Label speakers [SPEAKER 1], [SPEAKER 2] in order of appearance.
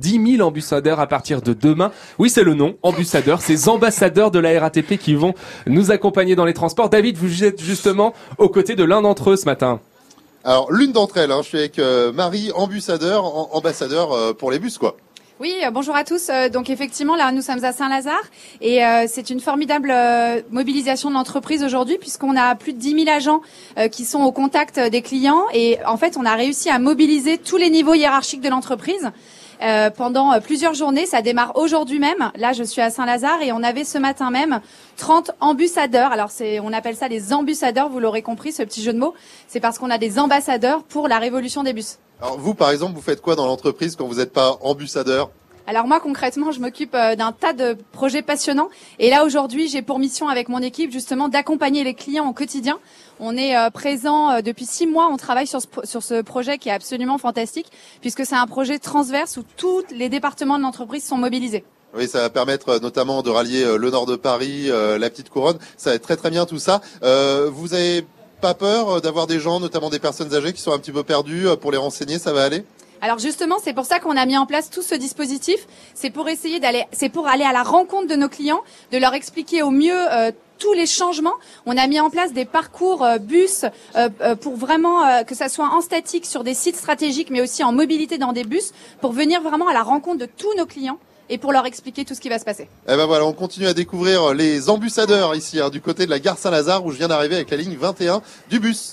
[SPEAKER 1] 10 000 ambassadeurs à partir de demain. Oui, c'est le nom, ambassadeurs, ces ambassadeurs de la RATP qui vont nous accompagner dans les transports. David, vous êtes justement aux côtés de l'un d'entre eux ce matin.
[SPEAKER 2] Alors, l'une d'entre elles, hein, je suis avec euh, Marie, ambassadeur, ambassadeur euh, pour les bus, quoi.
[SPEAKER 3] Oui, euh, bonjour à tous. Donc effectivement, là, nous sommes à Saint-Lazare et c'est une formidable mobilisation de l'entreprise aujourd'hui puisqu'on a plus de 10 000 agents qui sont au contact des clients et en fait, on a réussi à mobiliser tous les niveaux hiérarchiques de l'entreprise. Euh, pendant euh, plusieurs journées. Ça démarre aujourd'hui même. Là, je suis à Saint-Lazare et on avait ce matin même 30 ambassadeurs. Alors, on appelle ça les ambassadeurs, vous l'aurez compris, ce petit jeu de mots. C'est parce qu'on a des ambassadeurs pour la révolution des bus.
[SPEAKER 2] Alors, vous, par exemple, vous faites quoi dans l'entreprise quand vous n'êtes pas ambassadeur?
[SPEAKER 3] Alors moi concrètement, je m'occupe euh, d'un tas de projets passionnants et là aujourd'hui, j'ai pour mission avec mon équipe justement d'accompagner les clients au quotidien. On est euh, présent euh, depuis six mois, on travaille sur ce, sur ce projet qui est absolument fantastique puisque c'est un projet transverse où tous les départements de l'entreprise sont mobilisés.
[SPEAKER 2] Oui, ça va permettre notamment de rallier le nord de Paris, la petite couronne. Ça va être très très bien tout ça. vous avez pas peur d'avoir des gens, notamment des personnes âgées, qui sont un petit peu perdues pour les renseigner Ça va aller?
[SPEAKER 3] Alors justement, c'est pour ça qu'on a mis en place tout ce dispositif. C'est pour essayer d'aller, c'est pour aller à la rencontre de nos clients, de leur expliquer au mieux euh, tous les changements. On a mis en place des parcours euh, bus euh, pour vraiment que ça soit en statique sur des sites stratégiques, mais aussi en mobilité dans des bus, pour venir vraiment à la rencontre de tous nos clients et pour leur expliquer tout ce qui va se passer.
[SPEAKER 2] Eh ben voilà, on continue à découvrir les ambassadeurs ici, hein, du côté de la gare Saint-Lazare, où je viens d'arriver avec la ligne 21 du bus.